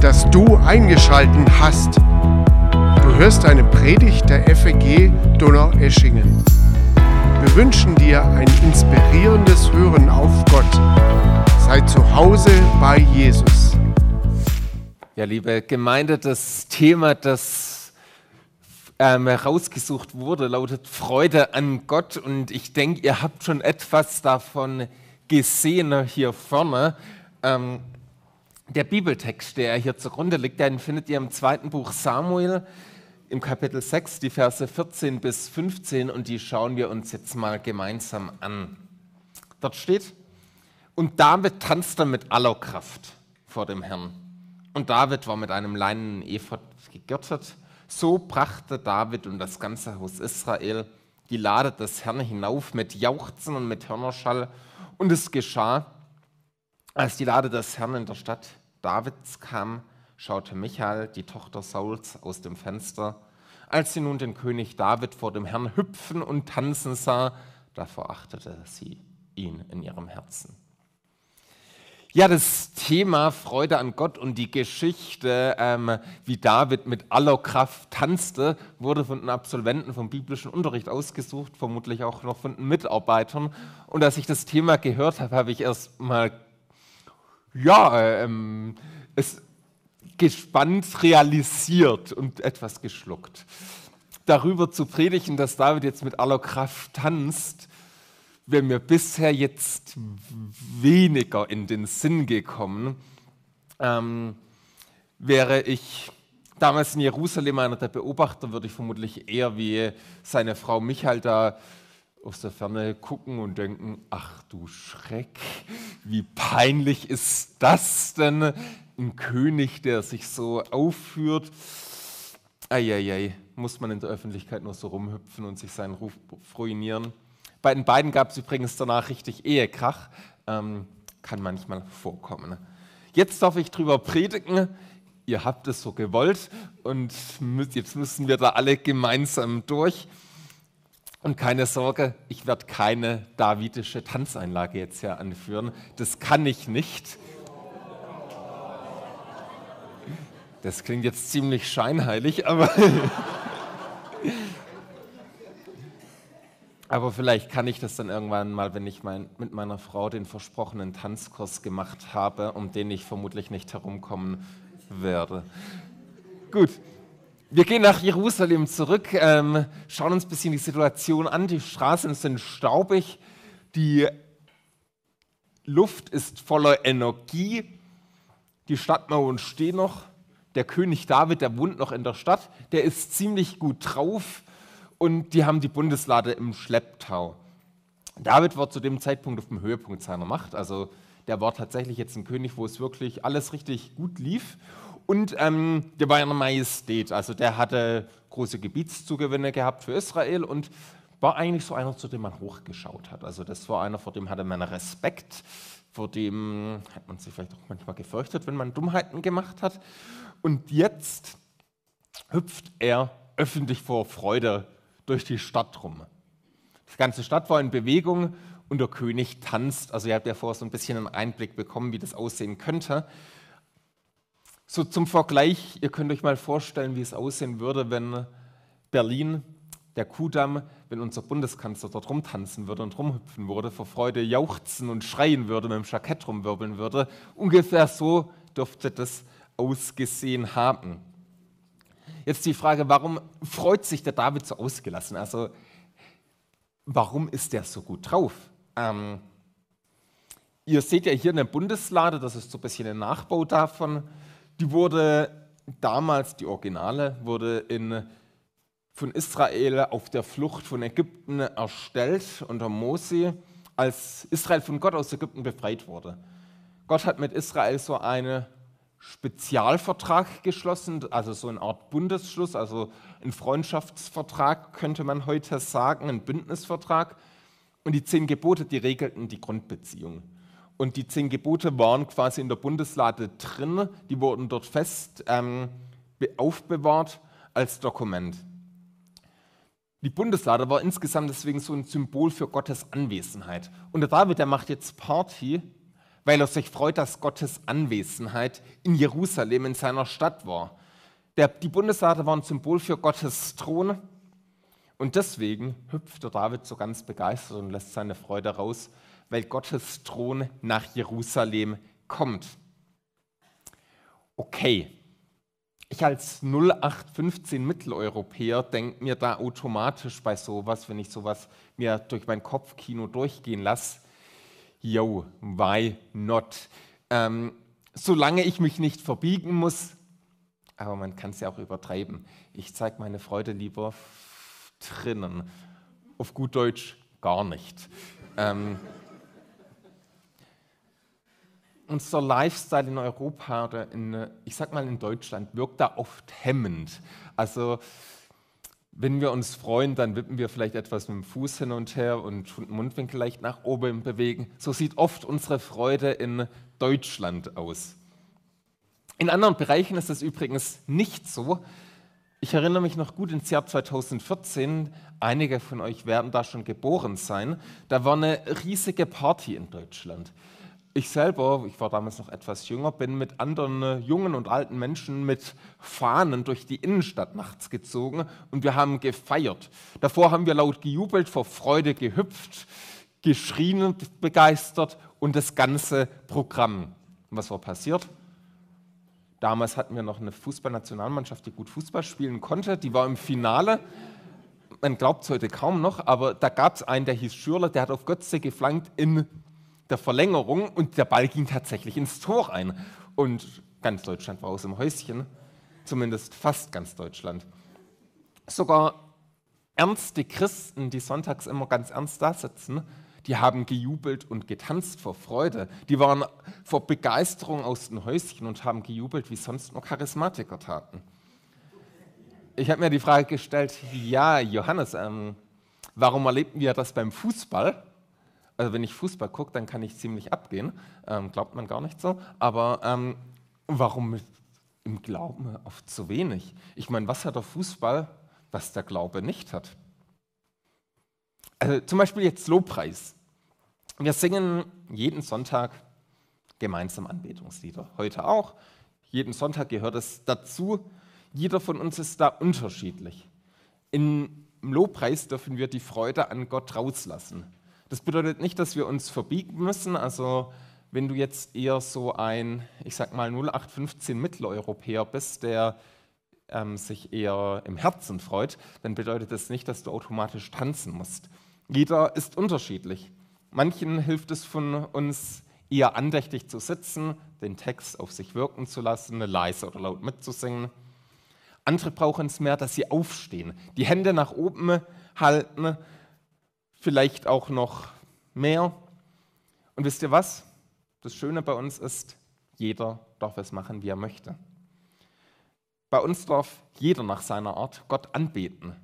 dass du eingeschalten hast. Du hörst eine Predigt der FEG Donaueschingen. Wir wünschen dir ein inspirierendes Hören auf Gott. Sei zu Hause bei Jesus. Ja, liebe Gemeinde, das Thema, das ähm, herausgesucht wurde, lautet Freude an Gott. Und ich denke, ihr habt schon etwas davon gesehen hier vorne. Ähm, der Bibeltext, der hier zugrunde liegt, den findet ihr im zweiten Buch Samuel im Kapitel 6, die Verse 14 bis 15 und die schauen wir uns jetzt mal gemeinsam an. Dort steht, und David tanzte mit aller Kraft vor dem Herrn. Und David war mit einem leinenen Ephod gegürtet. So brachte David und das ganze Haus Israel die Lade des Herrn hinauf mit Jauchzen und mit Hörnerschall. Und es geschah, als die Lade des Herrn in der Stadt Davids kam, schaute Michael, die Tochter Sauls, aus dem Fenster. Als sie nun den König David vor dem Herrn hüpfen und tanzen sah, da verachtete sie ihn in ihrem Herzen. Ja, das Thema Freude an Gott und die Geschichte, ähm, wie David mit aller Kraft tanzte, wurde von den Absolventen vom biblischen Unterricht ausgesucht, vermutlich auch noch von den Mitarbeitern. Und als ich das Thema gehört habe, habe ich erst mal ja, ähm, es gespannt realisiert und etwas geschluckt. Darüber zu predigen, dass David jetzt mit aller Kraft tanzt, wäre mir bisher jetzt weniger in den Sinn gekommen. Ähm, wäre ich damals in Jerusalem einer der Beobachter, würde ich vermutlich eher wie seine Frau Michael da aus der Ferne gucken und denken, ach du Schreck, wie peinlich ist das denn? Ein König, der sich so aufführt. Eieiei, muss man in der Öffentlichkeit nur so rumhüpfen und sich seinen Ruf ruinieren. Bei den beiden gab es übrigens danach richtig Ehekrach. Ähm, kann manchmal vorkommen. Jetzt darf ich drüber predigen. Ihr habt es so gewollt und jetzt müssen wir da alle gemeinsam durch. Und keine Sorge, ich werde keine davidische Tanzeinlage jetzt hier anführen. Das kann ich nicht. Das klingt jetzt ziemlich scheinheilig, aber, aber vielleicht kann ich das dann irgendwann mal, wenn ich mein, mit meiner Frau den versprochenen Tanzkurs gemacht habe, um den ich vermutlich nicht herumkommen werde. Gut, wir gehen nach Jerusalem zurück, ähm, schauen uns ein bisschen die Situation an. Die Straßen sind staubig, die Luft ist voller Energie, die Stadtmauern stehen noch. Der König David, der wohnt noch in der Stadt, der ist ziemlich gut drauf und die haben die Bundeslade im Schlepptau. David war zu dem Zeitpunkt auf dem Höhepunkt seiner Macht, also der war tatsächlich jetzt ein König, wo es wirklich alles richtig gut lief. Und ähm, der war in der Majestät, also der hatte große Gebietszugewinne gehabt für Israel und war eigentlich so einer, zu dem man hochgeschaut hat. Also das war einer, vor dem hatte man Respekt, vor dem hat man sich vielleicht auch manchmal gefürchtet, wenn man Dummheiten gemacht hat. Und jetzt hüpft er öffentlich vor Freude durch die Stadt rum. Die ganze Stadt war in Bewegung und der König tanzt. Also ihr habt ja vorher so ein bisschen einen Einblick bekommen, wie das aussehen könnte. So zum Vergleich, ihr könnt euch mal vorstellen, wie es aussehen würde, wenn Berlin, der Kudamm, wenn unser Bundeskanzler dort rumtanzen würde und rumhüpfen würde, vor Freude jauchzen und schreien würde, mit dem Jackett rumwirbeln würde. Ungefähr so dürfte das ausgesehen haben. Jetzt die Frage, warum freut sich der David so ausgelassen? Also, warum ist der so gut drauf? Ähm, ihr seht ja hier eine Bundeslade, das ist so ein bisschen ein Nachbau davon. Die wurde damals, die Originale, wurde in, von Israel auf der Flucht von Ägypten erstellt unter Mose, als Israel von Gott aus Ägypten befreit wurde. Gott hat mit Israel so einen Spezialvertrag geschlossen, also so eine Art Bundesschluss, also ein Freundschaftsvertrag könnte man heute sagen, ein Bündnisvertrag. Und die zehn Gebote, die regelten die Grundbeziehung. Und die zehn Gebote waren quasi in der Bundeslade drin, die wurden dort fest ähm, aufbewahrt als Dokument. Die Bundeslade war insgesamt deswegen so ein Symbol für Gottes Anwesenheit. Und der David, der macht jetzt Party, weil er sich freut, dass Gottes Anwesenheit in Jerusalem, in seiner Stadt war. Der, die Bundesrate waren Symbol für Gottes Thron und deswegen hüpfte David so ganz begeistert und lässt seine Freude raus, weil Gottes Thron nach Jerusalem kommt. Okay, ich als 0815 Mitteleuropäer denke mir da automatisch bei sowas, wenn ich sowas mir durch mein Kopfkino durchgehen lasse, yo, why not? Ähm, solange ich mich nicht verbiegen muss, aber man kann es ja auch übertreiben. Ich zeige meine Freude lieber drinnen. Auf gut Deutsch gar nicht. Ähm, unser Lifestyle in Europa oder in, ich sag mal in Deutschland wirkt da oft hemmend. Also wenn wir uns freuen, dann wippen wir vielleicht etwas mit dem Fuß hin und her und den Mundwinkel leicht nach oben bewegen. So sieht oft unsere Freude in Deutschland aus. In anderen Bereichen ist es übrigens nicht so. Ich erinnere mich noch gut ins Jahr 2014. Einige von euch werden da schon geboren sein. Da war eine riesige Party in Deutschland ich selber, ich war damals noch etwas jünger, bin mit anderen äh, jungen und alten Menschen mit Fahnen durch die Innenstadt nachts gezogen und wir haben gefeiert. Davor haben wir laut gejubelt, vor Freude gehüpft, geschrien, begeistert und das ganze Programm. Und was war passiert? Damals hatten wir noch eine Fußballnationalmannschaft, die gut Fußball spielen konnte. Die war im Finale. Man glaubt es heute kaum noch, aber da gab es einen, der hieß Schürler, der hat auf Götze geflankt in der Verlängerung und der Ball ging tatsächlich ins Tor ein. Und ganz Deutschland war aus dem Häuschen, zumindest fast ganz Deutschland. Sogar ernste Christen, die sonntags immer ganz ernst da sitzen, die haben gejubelt und getanzt vor Freude. Die waren vor Begeisterung aus dem Häuschen und haben gejubelt, wie sonst nur Charismatiker taten. Ich habe mir die Frage gestellt, ja, Johannes, ähm, warum erlebten wir das beim Fußball? Also wenn ich Fußball gucke, dann kann ich ziemlich abgehen. Ähm, glaubt man gar nicht so. Aber ähm, warum im Glauben oft zu wenig? Ich meine, was hat der Fußball, was der Glaube nicht hat? Also zum Beispiel jetzt Lobpreis. Wir singen jeden Sonntag gemeinsam Anbetungslieder. Heute auch. Jeden Sonntag gehört es dazu. Jeder von uns ist da unterschiedlich. Im Lobpreis dürfen wir die Freude an Gott rauslassen. Das bedeutet nicht, dass wir uns verbiegen müssen. Also wenn du jetzt eher so ein, ich sag mal 0815 Mitteleuropäer bist, der ähm, sich eher im Herzen freut, dann bedeutet das nicht, dass du automatisch tanzen musst. Jeder ist unterschiedlich. Manchen hilft es von uns eher andächtig zu sitzen, den Text auf sich wirken zu lassen, leise oder laut mitzusingen. Andere brauchen es mehr, dass sie aufstehen, die Hände nach oben halten, vielleicht auch noch mehr. Und wisst ihr was? Das Schöne bei uns ist, jeder darf es machen, wie er möchte. Bei uns darf jeder nach seiner Art Gott anbeten.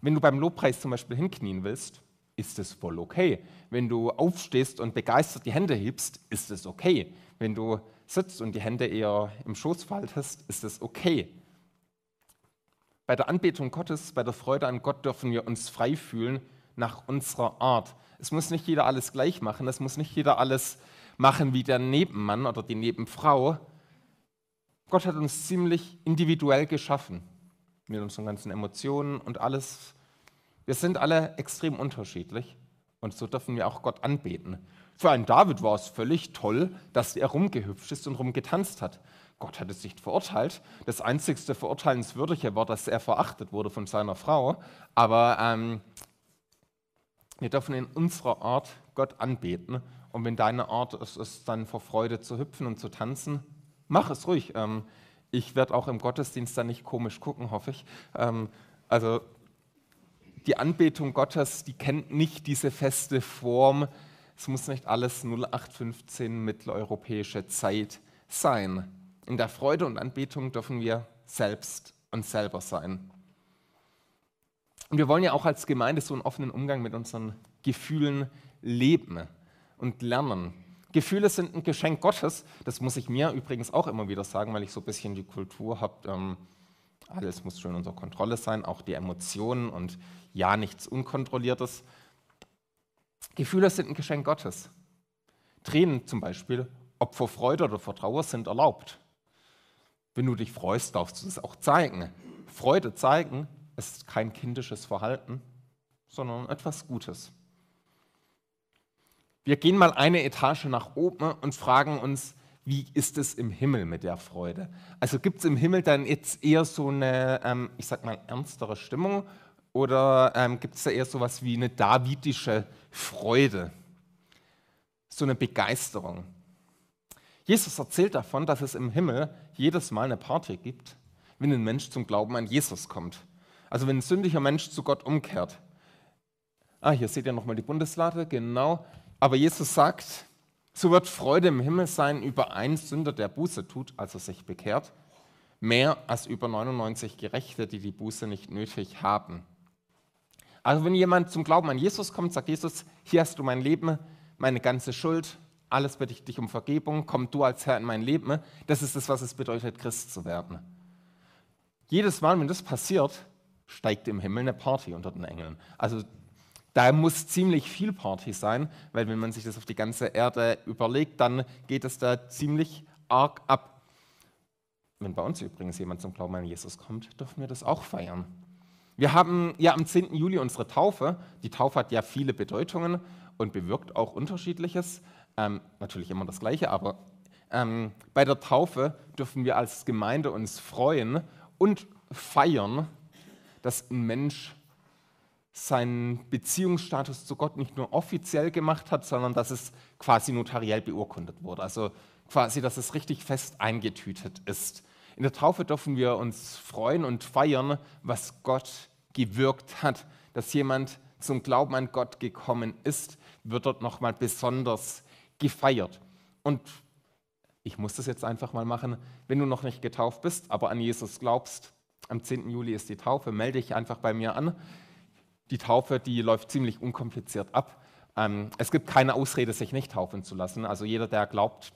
Wenn du beim Lobpreis zum Beispiel hinknien willst, ist es voll okay. Wenn du aufstehst und begeistert die Hände hebst, ist es okay. Wenn du sitzt und die Hände eher im Schoß faltest, ist es okay. Bei der Anbetung Gottes, bei der Freude an Gott dürfen wir uns frei fühlen nach unserer Art. Es muss nicht jeder alles gleich machen, es muss nicht jeder alles machen wie der Nebenmann oder die Nebenfrau. Gott hat uns ziemlich individuell geschaffen, mit unseren ganzen Emotionen und alles. Wir sind alle extrem unterschiedlich und so dürfen wir auch Gott anbeten. Für einen David war es völlig toll, dass er rumgehüpft ist und rumgetanzt hat. Gott hat es nicht verurteilt. Das einzigste Verurteilenswürdige war, dass er verachtet wurde von seiner Frau. Aber ähm, wir dürfen in unserer Art Gott anbeten. Und wenn deine Art es ist, dann vor Freude zu hüpfen und zu tanzen, mach es ruhig. Ähm, ich werde auch im Gottesdienst da nicht komisch gucken, hoffe ich. Ähm, also die Anbetung Gottes, die kennt nicht diese feste Form. Es muss nicht alles 0815 mitteleuropäische Zeit sein. In der Freude und Anbetung dürfen wir selbst und selber sein. Und wir wollen ja auch als Gemeinde so einen offenen Umgang mit unseren Gefühlen leben und lernen. Gefühle sind ein Geschenk Gottes. Das muss ich mir übrigens auch immer wieder sagen, weil ich so ein bisschen die Kultur habe. Ähm, alles muss schön unter Kontrolle sein, auch die Emotionen und ja, nichts Unkontrolliertes. Gefühle sind ein Geschenk Gottes. Tränen zum Beispiel ob vor Freude oder vor Trauer, sind erlaubt. Wenn du dich freust, darfst du es auch zeigen. Freude zeigen ist kein kindisches Verhalten, sondern etwas Gutes. Wir gehen mal eine Etage nach oben und fragen uns, wie ist es im Himmel mit der Freude? Also gibt es im Himmel dann jetzt eher so eine, ähm, ich sag mal, ernstere Stimmung oder ähm, gibt es da eher so etwas wie eine davidische Freude? So eine Begeisterung. Jesus erzählt davon, dass es im Himmel jedes Mal eine Party gibt, wenn ein Mensch zum Glauben an Jesus kommt. Also wenn ein sündiger Mensch zu Gott umkehrt. Ah, hier seht ihr nochmal die Bundeslade, genau. Aber Jesus sagt, so wird Freude im Himmel sein über einen Sünder, der Buße tut, also sich bekehrt, mehr als über 99 Gerechte, die die Buße nicht nötig haben. Also wenn jemand zum Glauben an Jesus kommt, sagt Jesus, hier hast du mein Leben, meine ganze Schuld, alles bitte ich dich um Vergebung, komm du als Herr in mein Leben. Das ist das, was es bedeutet, Christ zu werden. Jedes Mal, wenn das passiert, steigt im Himmel eine Party unter den Engeln. Also da muss ziemlich viel Party sein, weil wenn man sich das auf die ganze Erde überlegt, dann geht es da ziemlich arg ab. Wenn bei uns übrigens jemand zum Glauben an Jesus kommt, dürfen wir das auch feiern. Wir haben ja am 10. Juli unsere Taufe. Die Taufe hat ja viele Bedeutungen und bewirkt auch Unterschiedliches. Ähm, natürlich immer das Gleiche, aber ähm, bei der Taufe dürfen wir als Gemeinde uns freuen und feiern, dass ein Mensch seinen Beziehungsstatus zu Gott nicht nur offiziell gemacht hat, sondern dass es quasi notariell beurkundet wurde. Also quasi, dass es richtig fest eingetütet ist. In der Taufe dürfen wir uns freuen und feiern, was Gott gewirkt hat, dass jemand zum Glauben an Gott gekommen ist, wird dort nochmal besonders gefeiert. Und ich muss das jetzt einfach mal machen, wenn du noch nicht getauft bist, aber an Jesus glaubst, am 10. Juli ist die Taufe, melde dich einfach bei mir an. Die Taufe, die läuft ziemlich unkompliziert ab. Ähm, es gibt keine Ausrede, sich nicht taufen zu lassen. Also jeder, der glaubt,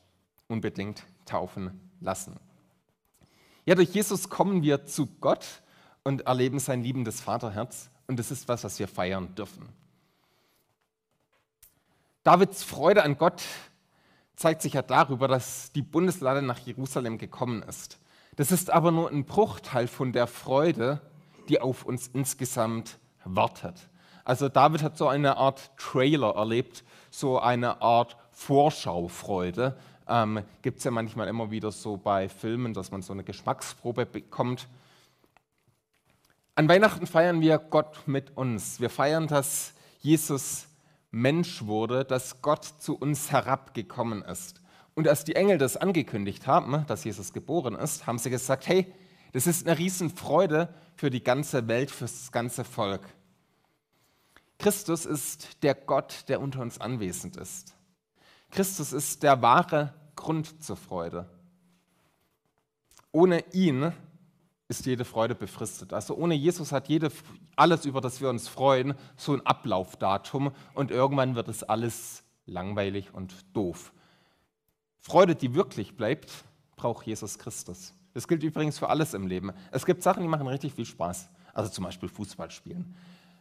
unbedingt taufen lassen. Ja, durch Jesus kommen wir zu Gott und erleben sein liebendes Vaterherz. Und das ist was, was wir feiern dürfen. Davids Freude an Gott zeigt sich ja darüber, dass die Bundeslade nach Jerusalem gekommen ist. Das ist aber nur ein Bruchteil von der Freude, die auf uns insgesamt wartet. Also David hat so eine Art Trailer erlebt, so eine Art Vorschaufreude. Ähm, Gibt es ja manchmal immer wieder so bei Filmen, dass man so eine Geschmacksprobe bekommt. An Weihnachten feiern wir Gott mit uns. Wir feiern, dass Jesus Mensch wurde, dass Gott zu uns herabgekommen ist. Und als die Engel das angekündigt haben, dass Jesus geboren ist, haben sie gesagt, hey, das ist eine Riesenfreude für die ganze Welt, für das ganze Volk. Christus ist der Gott, der unter uns anwesend ist. Christus ist der wahre Grund zur Freude. Ohne ihn ist jede Freude befristet. Also ohne Jesus hat jede, alles, über das wir uns freuen, so ein Ablaufdatum und irgendwann wird es alles langweilig und doof. Freude, die wirklich bleibt, braucht Jesus Christus. Das gilt übrigens für alles im Leben. Es gibt Sachen, die machen richtig viel Spaß. Also zum Beispiel Fußball spielen.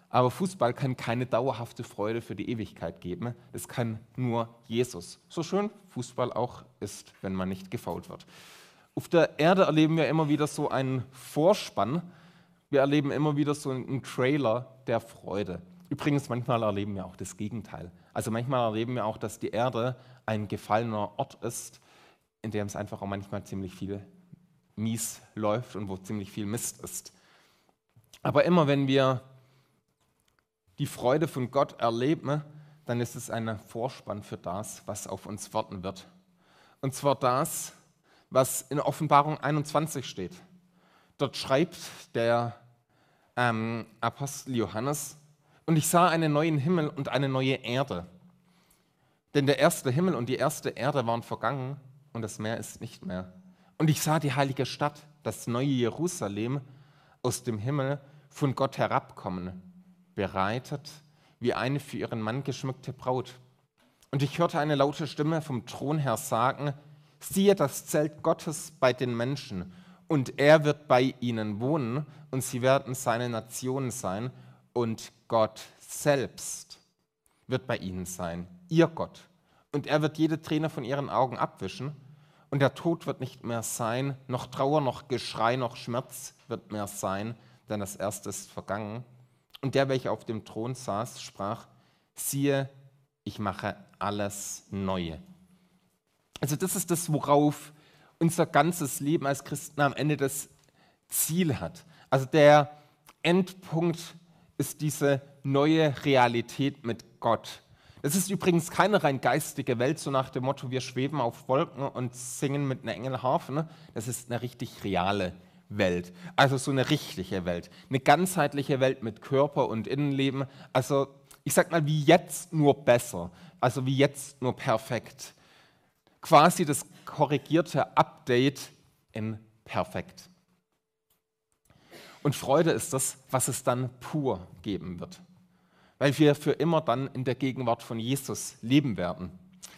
Aber Fußball kann keine dauerhafte Freude für die Ewigkeit geben. Es kann nur Jesus. So schön Fußball auch ist, wenn man nicht gefault wird. Auf der Erde erleben wir immer wieder so einen Vorspann. Wir erleben immer wieder so einen Trailer der Freude. Übrigens, manchmal erleben wir auch das Gegenteil. Also manchmal erleben wir auch, dass die Erde ein gefallener Ort ist, in dem es einfach auch manchmal ziemlich viel mies läuft und wo ziemlich viel Mist ist. Aber immer wenn wir die Freude von Gott erleben, dann ist es ein Vorspann für das, was auf uns warten wird. Und zwar das, was in Offenbarung 21 steht. Dort schreibt der ähm, Apostel Johannes, und ich sah einen neuen Himmel und eine neue Erde. Denn der erste Himmel und die erste Erde waren vergangen und das Meer ist nicht mehr. Und ich sah die heilige Stadt, das neue Jerusalem, aus dem Himmel von Gott herabkommen, bereitet wie eine für ihren Mann geschmückte Braut. Und ich hörte eine laute Stimme vom Thron her sagen, siehe das Zelt Gottes bei den Menschen, und er wird bei ihnen wohnen, und sie werden seine Nation sein, und Gott selbst wird bei ihnen sein, ihr Gott. und er wird jede Träne von ihren Augen abwischen. Und der Tod wird nicht mehr sein, noch Trauer, noch Geschrei, noch Schmerz wird mehr sein, denn das Erste ist vergangen. Und der, welcher auf dem Thron saß, sprach, siehe, ich mache alles neu. Also das ist das, worauf unser ganzes Leben als Christen am Ende das Ziel hat. Also der Endpunkt ist diese neue Realität mit Gott. Es ist übrigens keine rein geistige Welt, so nach dem Motto, wir schweben auf Wolken und singen mit einer Engelharfe. Ne? Das ist eine richtig reale Welt. Also so eine richtige Welt. Eine ganzheitliche Welt mit Körper und Innenleben. Also ich sag mal, wie jetzt nur besser. Also wie jetzt nur perfekt. Quasi das korrigierte Update in perfekt. Und Freude ist das, was es dann pur geben wird weil wir für immer dann in der Gegenwart von Jesus leben werden.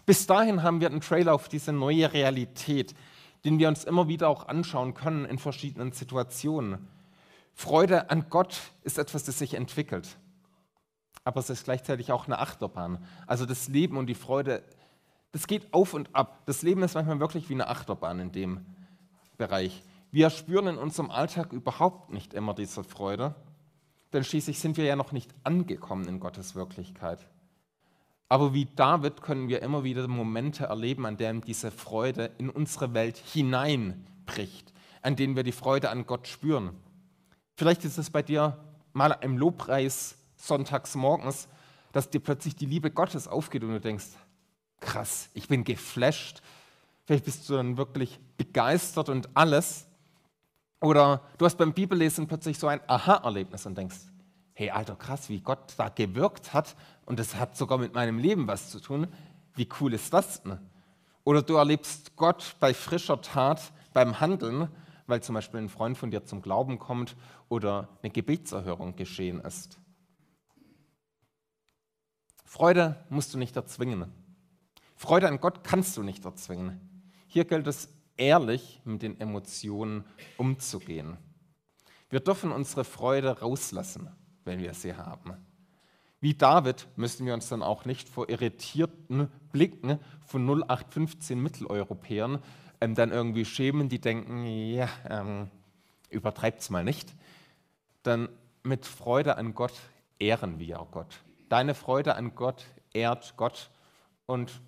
Bis dahin haben wir einen Trailer auf diese neue Realität, den wir uns immer wieder auch anschauen können in verschiedenen Situationen. Freude an Gott ist etwas, das sich entwickelt. Aber es ist gleichzeitig auch eine Achterbahn. Also das Leben und die Freude, das geht auf und ab. Das Leben ist manchmal wirklich wie eine Achterbahn in dem Bereich. Wir spüren in unserem Alltag überhaupt nicht immer diese Freude denn schließlich sind wir ja noch nicht angekommen in Gottes Wirklichkeit. Aber wie David können wir immer wieder Momente erleben, an denen diese Freude in unsere Welt hineinbricht, an denen wir die Freude an Gott spüren. Vielleicht ist es bei dir mal im Lobpreis sonntags morgens, dass dir plötzlich die Liebe Gottes aufgeht und du denkst, krass, ich bin geflasht. Vielleicht bist du dann wirklich begeistert und alles. Oder du hast beim Bibellesen plötzlich so ein Aha-Erlebnis und denkst, hey, alter, krass, wie Gott da gewirkt hat und das hat sogar mit meinem Leben was zu tun. Wie cool ist das denn? Oder du erlebst Gott bei frischer Tat beim Handeln, weil zum Beispiel ein Freund von dir zum Glauben kommt oder eine Gebetserhörung geschehen ist. Freude musst du nicht erzwingen. Freude an Gott kannst du nicht erzwingen. Hier gilt es ehrlich mit den Emotionen umzugehen. Wir dürfen unsere Freude rauslassen, wenn wir sie haben. Wie David müssen wir uns dann auch nicht vor irritierten Blicken von 0815 Mitteleuropäern ähm, dann irgendwie schämen, die denken, ja, ähm, es mal nicht. Denn mit Freude an Gott ehren wir Gott. Deine Freude an Gott ehrt Gott und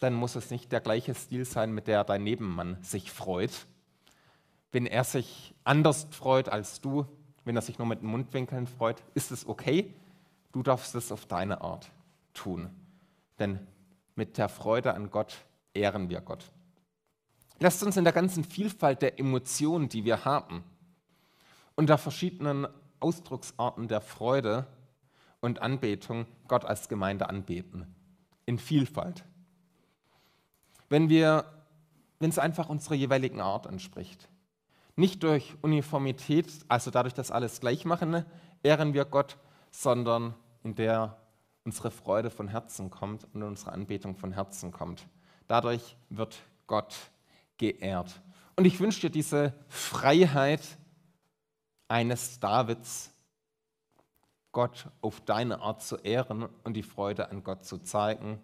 dann muss es nicht der gleiche Stil sein, mit der dein Nebenmann sich freut. Wenn er sich anders freut als du, wenn er sich nur mit den Mundwinkeln freut, ist es okay. Du darfst es auf deine Art tun. Denn mit der Freude an Gott ehren wir Gott. Lasst uns in der ganzen Vielfalt der Emotionen, die wir haben, und der verschiedenen Ausdrucksarten der Freude und Anbetung Gott als Gemeinde anbeten. In Vielfalt wenn wir, wenn es einfach unserer jeweiligen Art entspricht. Nicht durch Uniformität, also dadurch, dass alles gleich machen, ehren wir Gott, sondern in der unsere Freude von Herzen kommt und unsere Anbetung von Herzen kommt. Dadurch wird Gott geehrt. Und ich wünsche dir diese Freiheit eines Davids, Gott auf deine Art zu ehren und die Freude an Gott zu zeigen.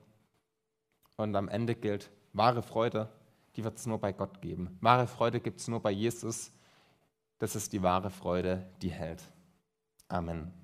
Und am Ende gilt, Wahre Freude, die wird es nur bei Gott geben. Wahre Freude gibt es nur bei Jesus. Das ist die wahre Freude, die hält. Amen.